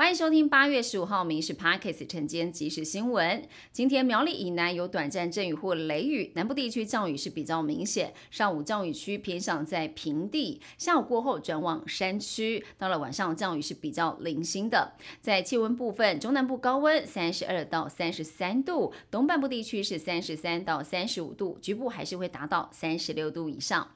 欢迎收听八月十五号《民事 Parkes》晨间即时新闻。今天苗栗以南有短暂阵雨或雷雨，南部地区降雨是比较明显。上午降雨区偏向在平地，下午过后转往山区。到了晚上降雨是比较零星的。在气温部分，中南部高温三十二到三十三度，东半部地区是三十三到三十五度，局部还是会达到三十六度以上。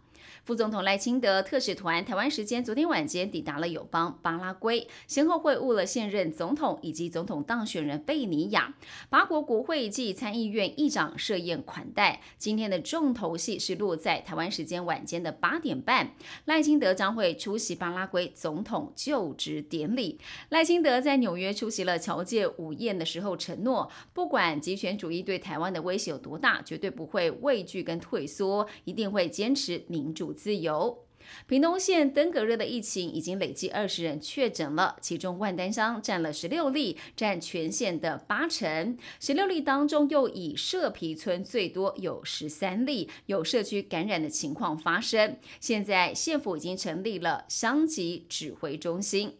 副总统赖清德特使团台湾时间昨天晚间抵达了友邦巴拉圭，先后会晤了现任总统以及总统当选人贝尼亚。巴国国会暨参议院议长设宴款待。今天的重头戏是落在台湾时间晚间的八点半，赖清德将会出席巴拉圭总统就职典礼。赖清德在纽约出席了侨界午宴的时候承诺，不管极权主义对台湾的威胁有多大，绝对不会畏惧跟退缩，一定会坚持民主。自由。屏东县登革热的疫情已经累计二十人确诊了，其中万丹乡占了十六例，占全县的八成。十六例当中，又以社皮村最多，有十三例有社区感染的情况发生。现在县府已经成立了乡级指挥中心。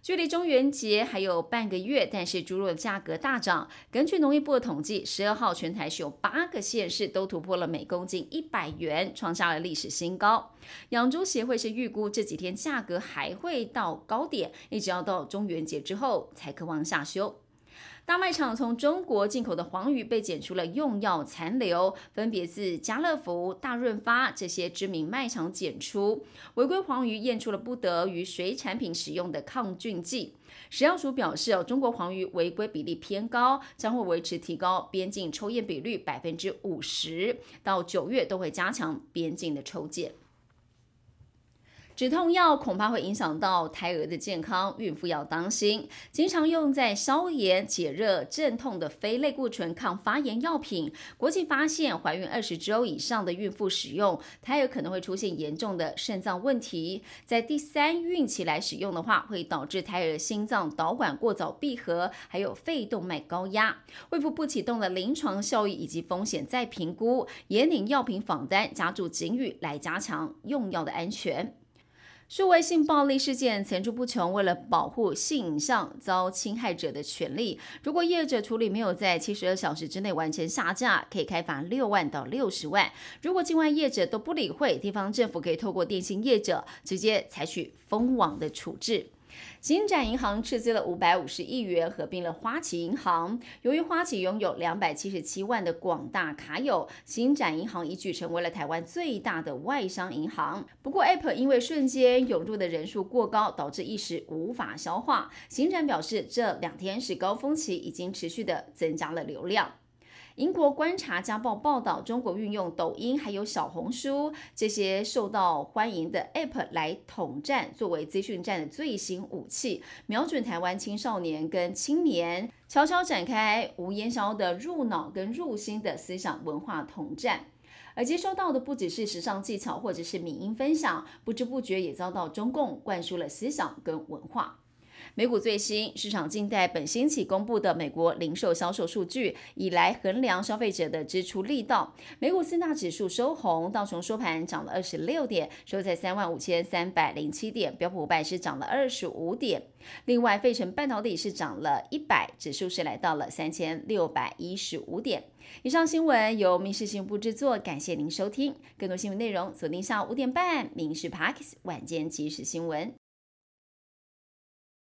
距离中元节还有半个月，但是猪肉的价格大涨。根据农业部的统计，十二号全台是有八个县市都突破了每公斤一百元，创下了历史新高。养猪协会是预估这几天价格还会到高点，一直要到中元节之后才可望下修。大卖场从中国进口的黄鱼被检出了用药残留，分别自家乐福、大润发这些知名卖场检出。违规黄鱼验出了不得于水产品使用的抗菌剂。食药署表示，哦，中国黄鱼违规比例偏高，将会维持提高边境抽验比率百分之五十，到九月都会加强边境的抽检。止痛药恐怕会影响到胎儿的健康，孕妇要当心。经常用在消炎、解热、镇痛的非类固醇抗发炎药品，国际发现怀孕二十周以上的孕妇使用，胎儿可能会出现严重的肾脏问题。在第三孕期来使用的话，会导致胎儿心脏导管过早闭合，还有肺动脉高压。卫福不启动的临床效益以及风险再评估，严领药品访单，加注警语来加强用药的安全。数位性暴力事件层出不穷，为了保护性影像遭侵害者的权利，如果业者处理没有在七十二小时之内完成下架，可以开罚六万到六十万。如果境外业者都不理会，地方政府可以透过电信业者直接采取封网的处置。新展银行斥资了五百五十亿元，合并了花旗银行。由于花旗拥有两百七十七万的广大卡友，新展银行一举成为了台湾最大的外商银行。不过，App 因为瞬间涌入的人数过高，导致一时无法消化。新展表示，这两天是高峰期，已经持续的增加了流量。英国观察家报报道，中国运用抖音还有小红书这些受到欢迎的 App 来统战，作为资讯战的最新武器，瞄准台湾青少年跟青年，悄悄展开无烟硝的入脑跟入心的思想文化统战。而接收到的不只是时尚技巧或者是民音分享，不知不觉也遭到中共灌输了思想跟文化。美股最新市场静待本星期公布的美国零售销售数据，以来衡量消费者的支出力道。美股四大指数收红，道琼收盘涨了二十六点，收在三万五千三百零七点；标普五百是涨了二十五点。另外，费城半导体是涨了一百，指数是来到了三千六百一十五点。以上新闻由民事新闻部制作，感谢您收听。更多新闻内容锁定下午五点半《民事 Parks 晚间即时新闻》。